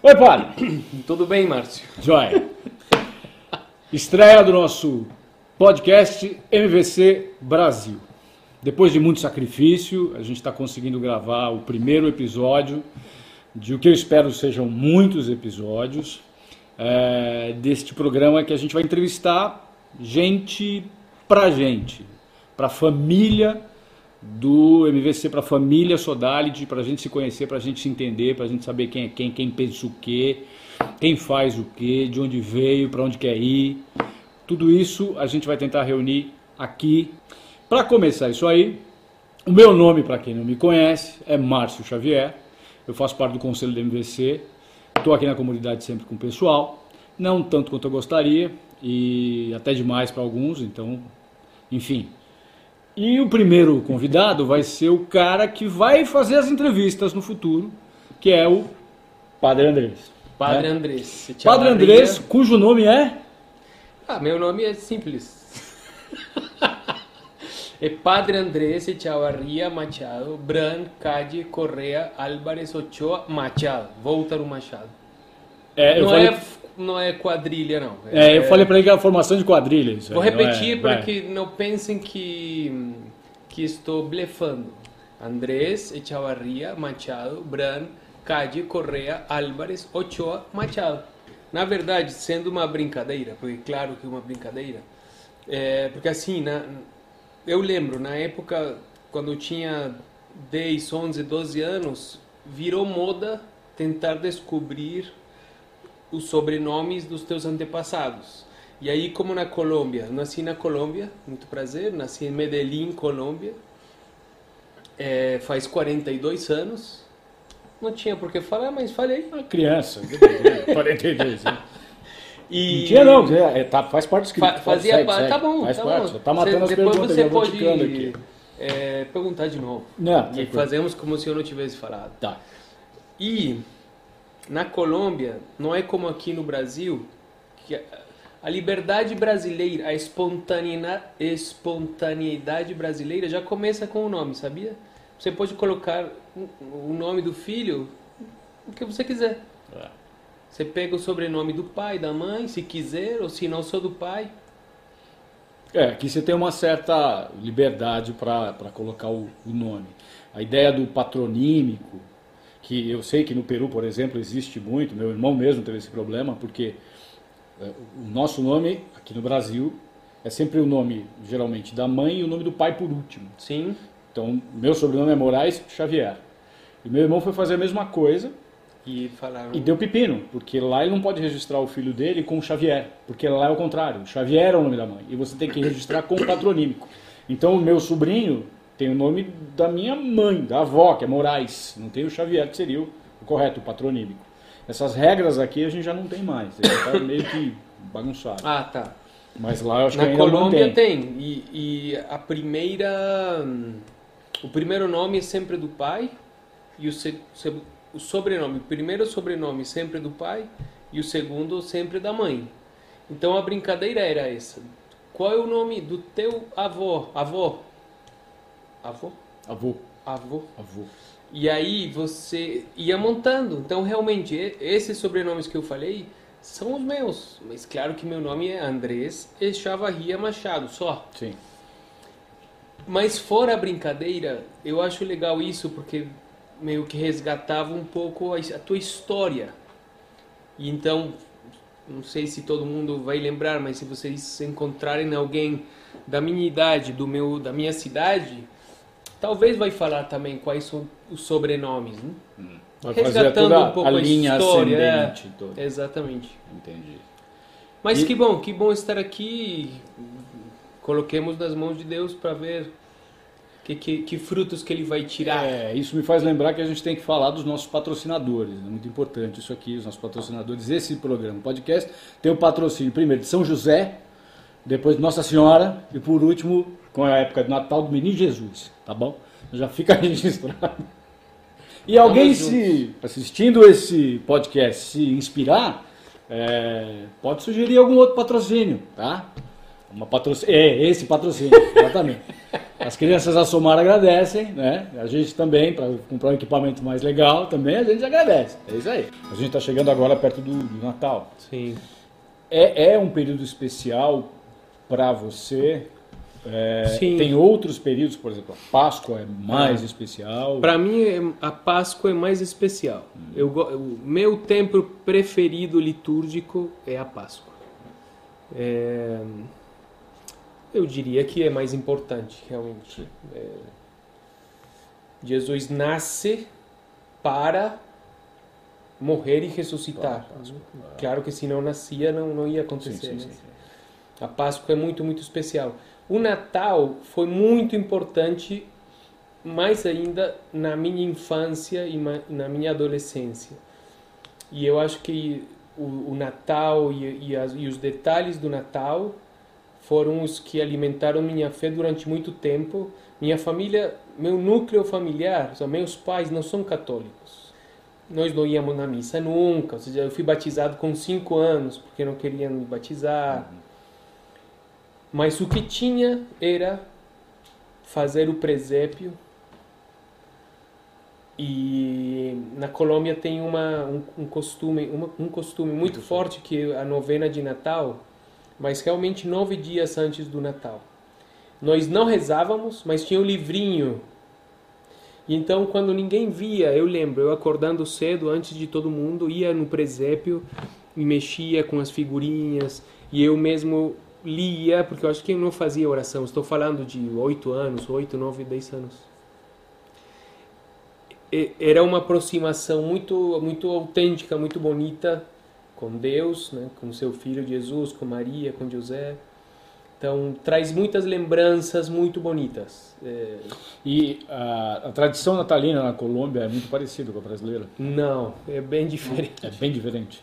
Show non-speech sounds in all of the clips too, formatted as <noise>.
Oi, padre. <coughs> Tudo bem, Márcio? Joia. Estreia do nosso podcast MVC Brasil. Depois de muito sacrifício, a gente está conseguindo gravar o primeiro episódio de o que eu espero sejam muitos episódios é, deste programa que a gente vai entrevistar gente pra gente, pra família do MVC, pra família Sodality, pra gente se conhecer, pra gente se entender, pra gente saber quem é quem, quem pensa o quê, quem faz o quê, de onde veio, para onde quer ir. Tudo isso a gente vai tentar reunir aqui. Para começar isso aí, o meu nome, para quem não me conhece, é Márcio Xavier. Eu faço parte do conselho do MVC. Estou aqui na comunidade sempre com o pessoal. Não tanto quanto eu gostaria, e até demais para alguns, então, enfim. E o primeiro convidado vai ser o cara que vai fazer as entrevistas no futuro, que é o Padre Andrés. Padre Andrés. Tchau, Padre. Andrés, cujo nome é Ah, meu nome é simples. <laughs> é Padre Andrés Echavarria Machado, Bran Calle Correa Álvarez Ochoa Machado. Voltaram Machado. É, eu não, falei, é, não é quadrilha, não. é, eu falei para ele que era formação de quadrilha. Isso Vou aí, é? repetir Vai. para que não pensem que, que estou blefando. Andrés Echavarria Machado, Bran Calle Correa Álvarez Ochoa Machado. Na verdade, sendo uma brincadeira, porque claro que é uma brincadeira, é, porque assim, na, eu lembro, na época, quando eu tinha 10, 11, 12 anos, virou moda tentar descobrir os sobrenomes dos teus antepassados. E aí, como na Colômbia, nasci na Colômbia, muito prazer, nasci em Medellín, Colômbia, é, faz 42 anos. Não tinha por que falar, mas falei. Uma criança, 42. <laughs> né? E Não tinha não, é, tá, faz parte do pode, fazia segue, parte. segue. Tá bom, Faz tá parte, bom. tá matando Você- as depois perguntas, você pode é, perguntar de novo. Não, e fazemos como se eu não tivesse falado. Tá. E na Colômbia, não é como aqui no Brasil, que a- liberdade brasileira, a espontaneidade, brasileira já começa com o nome, sabia? Você pode colocar o- o nome do filho o que você quiser. É. Você pega o sobrenome do pai, da mãe, se quiser, ou se não sou do pai. É, aqui você tem uma certa liberdade para colocar o, o nome. A ideia do patronímico, que eu sei que no Peru, por exemplo, existe muito, meu irmão mesmo teve esse problema, porque é, o nosso nome aqui no Brasil é sempre o nome, geralmente, da mãe e o nome do pai por último. Sim. Então, meu sobrenome é Moraes Xavier. E meu irmão foi fazer a mesma coisa E falaram. e deu pepino, porque lá ele não pode registrar o filho dele com Xavier, porque lá é o contrário. Xavier é o nome da mãe e você tem que registrar com patronímico. Então o meu sobrinho tem o nome da minha mãe, da avó, que é Moraes. Não tem o Xavier, que seria o o correto, o patronímico. Essas regras aqui a gente já não tem mais, já está meio que bagunçado. Ah, tá. Mas lá eu acho que Na ainda Colômbia mantém. tem. E, e a primeira. hum, O primeiro nome é sempre do pai. E o, se- o sobrenome. O primeiro sobrenome sempre do pai. E o segundo sempre da mãe. Então a brincadeira era essa. Qual é o nome do teu avô? Avô? Avô? Avô, Avô. avô. E aí você ia montando. Então, realmente, esses sobrenomes que eu falei são os meus. Mas claro que meu nome é Andrés Echavarria Machado, só. Sim. Mas fora a brincadeira, eu acho legal isso porque meio que resgatava um pouco a, a tua história. E então, não sei se todo mundo vai lembrar, mas se vocês encontrarem alguém da minha idade, do meu, da minha cidade, talvez vai falar também quais são os sobrenomes, né? Vai fazer Resgatando um pouco a a linha história, é. ascendente. toda. Exatamente. Entendi. Mas E- que bom, que bom estar aqui. Coloquemos nas mãos de Deus para ver que, que, que frutos que Ele vai tirar. É, isso me faz lembrar que a gente tem que falar dos nossos patrocinadores. É muito importante isso aqui, os nossos patrocinadores. Esse programa, podcast, tem o patrocínio primeiro de São José, depois de Nossa Senhora e por último, com a época de Natal, do Menino Jesus. Tá bom? Já fica <laughs> registrado. E alguém se assistindo esse podcast se inspirar, é, pode sugerir algum outro patrocínio, tá? Uma patrocínio. É, esse patrocínio, <laughs> exatamente. As crianças assomaram agradecem, né? A gente também, para comprar um equipamento mais legal, também a gente agradece. É isso aí. A gente está chegando agora perto do, do Natal. Sim. É, é um período especial para você? É, Sim. Tem outros períodos, por exemplo, a Páscoa é mais Ah. especial. Para mim, é- a Páscoa é mais especial. Eu, go- o meu tempo preferido litúrgico é a Páscoa. É, eu diria que é mais importante, realmente. É, Jesus nasce para morrer e ressuscitar. Claro que se não nascia, não, não ia Sim, acontecer. sim, né? sim. A Páscoa é muito, muito especial. O Natal foi muito importante, mais ainda na minha infância e na minha adolescência. E eu acho que o, o Natal e, e, as- e os detalhes do Natal foram os que alimentaram minha fé durante muito tempo. Minha família, meu núcleo familiar, meus pais não são católicos. Nós não íamos na missa nunca. Ou seja, eu fui batizado com cinco anos porque não queriam me batizar. Mas o que tinha era fazer o presépio. E na Colômbia tem uma, um, um costume, uma, um costume muito forte que é a novena de Natal, mas realmente nove dias antes do Natal. Nós não rezávamos, mas tinha o livrinho. E Então, quando ninguém via, eu lembro, eu acordando cedo, antes de todo mundo, ia no presépio e mexia com as figurinhas, e eu mesmo lia, porque eu acho que eu não fazia oração. Estou falando de oito anos, oito, nove, dez anos. E- Era uma aproximação muito, muito autêntica, muito bonita com Deus, né? com seu filho Jesus, com Maria, com José. Então, traz muitas lembranças muito bonitas. É, E a, a tradição natalina na Colômbia é muito parecida com a brasileira. Não, é bem diferente. É bem diferente.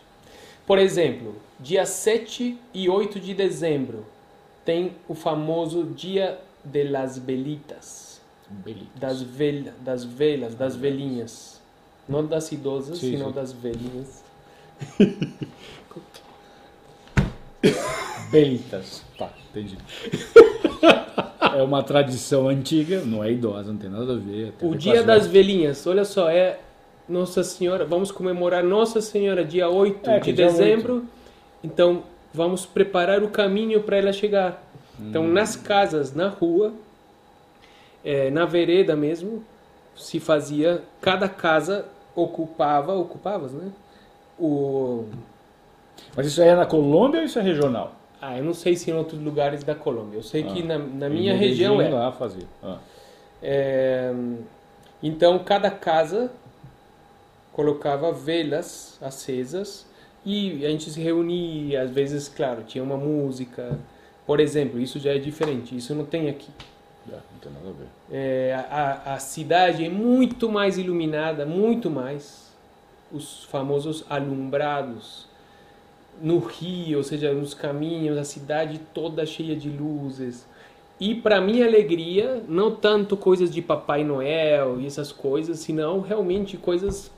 Por exemplo, dia 7 e 8 de dezembro tem o famoso Dia de las Velitas, Belito. das, vel das velas, das velhinhas. Não das idosas, Sim, sino sim. das velhinhas. <laughs> Belitas. Tá, entendi. <laughs> é uma tradição antiga, não é idosa, não tem nada a ver. O com Dia as das vestas. velhinhas, olha só, é Nossa Senhora, vamos comemorar Nossa Senhora dia 8 É, de que dia dezembro. Então, vamos preparar o caminho para ela chegar. Então, Hum. nas casas, na rua, eh, na vereda mesmo, se fazia, cada casa ocupava, ocupavas, né? O Mas isso aí é na Colômbia ou isso é regional? Ah, eu não sei se em outros lugares da Colômbia. Eu sei que Ah. na, na Em minha Medellín, região é. lá fazia. Ah. É, Então, cada casa colocava velas acesas e a gente se reunia. Às vezes, claro, tinha uma música. Por exemplo, isso já é diferente. Isso não tem aqui. É, não tem nada a ver. É, a, a cidade é muito mais iluminada, muito mais. Os famosos alumbrados no rio, ou seja, nos caminhos, a cidade toda cheia de luzes. E para minha alegria, não tanto coisas de Papai Noel e essas coisas, senão realmente coisas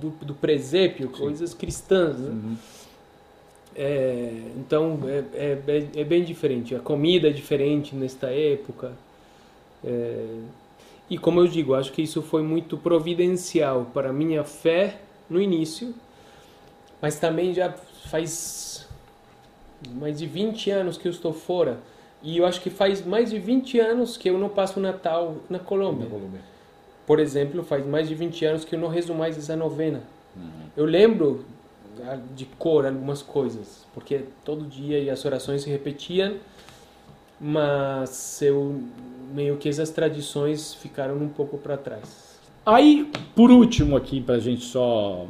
do, do presépio, coisas cristãs. Né? Uhum. É, então é, é, é- é bem diferente. A comida é diferente nesta época. É, e como eu digo, acho que isso foi muito providencial para a minha fé no início, mas também já faz mais de 20 anos que eu estou fora. E eu acho que faz mais de 20 anos que eu não passo o Natal na Colômbia. Na Colômbia. Por exemplo, faz mais de 20 anos que eu não rezo mais essa novena. Uhum. Eu lembro ah, de cor algumas coisas, porque todo dia as orações se repetiam, mas eu meio que essas tradições ficaram um pouco para trás. Aí, por último aqui, pra gente só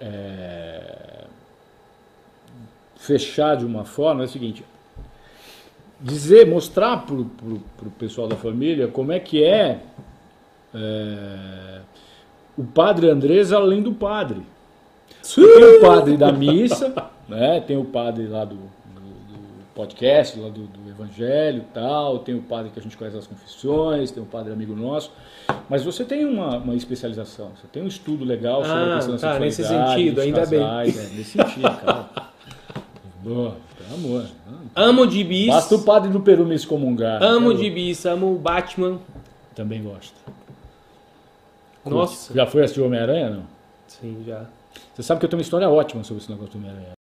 é, fechar de uma forma, é o seguinte. Dizer, mostrar pro, pro pessoal da família como é que é, é, o padre Andrés além do padre. Tem o padre da missa, <laughs> né? tem o padre lá do, do, do podcast, lá do, do Evangelho tal, tem o padre que a gente conhece as confissões, tem um padre amigo nosso. Mas você tem uma, uma especialização, você tem um estudo legal sobre Ah, a questão da tá, nesse sexualidade, sentido, ainda bem. casais, é, nesse sentido, cara. Boa, pelo amor. Amo gibis. Basta o padre do Peru me excomungar. Amo Eu gibis, amo o Batman. Também gosto. Nossa. Já foi assistir Homem-Aranha, não? Sim, já. Você sabe que eu tenho uma história ótima sobre esse negócio do Homem-Aranha.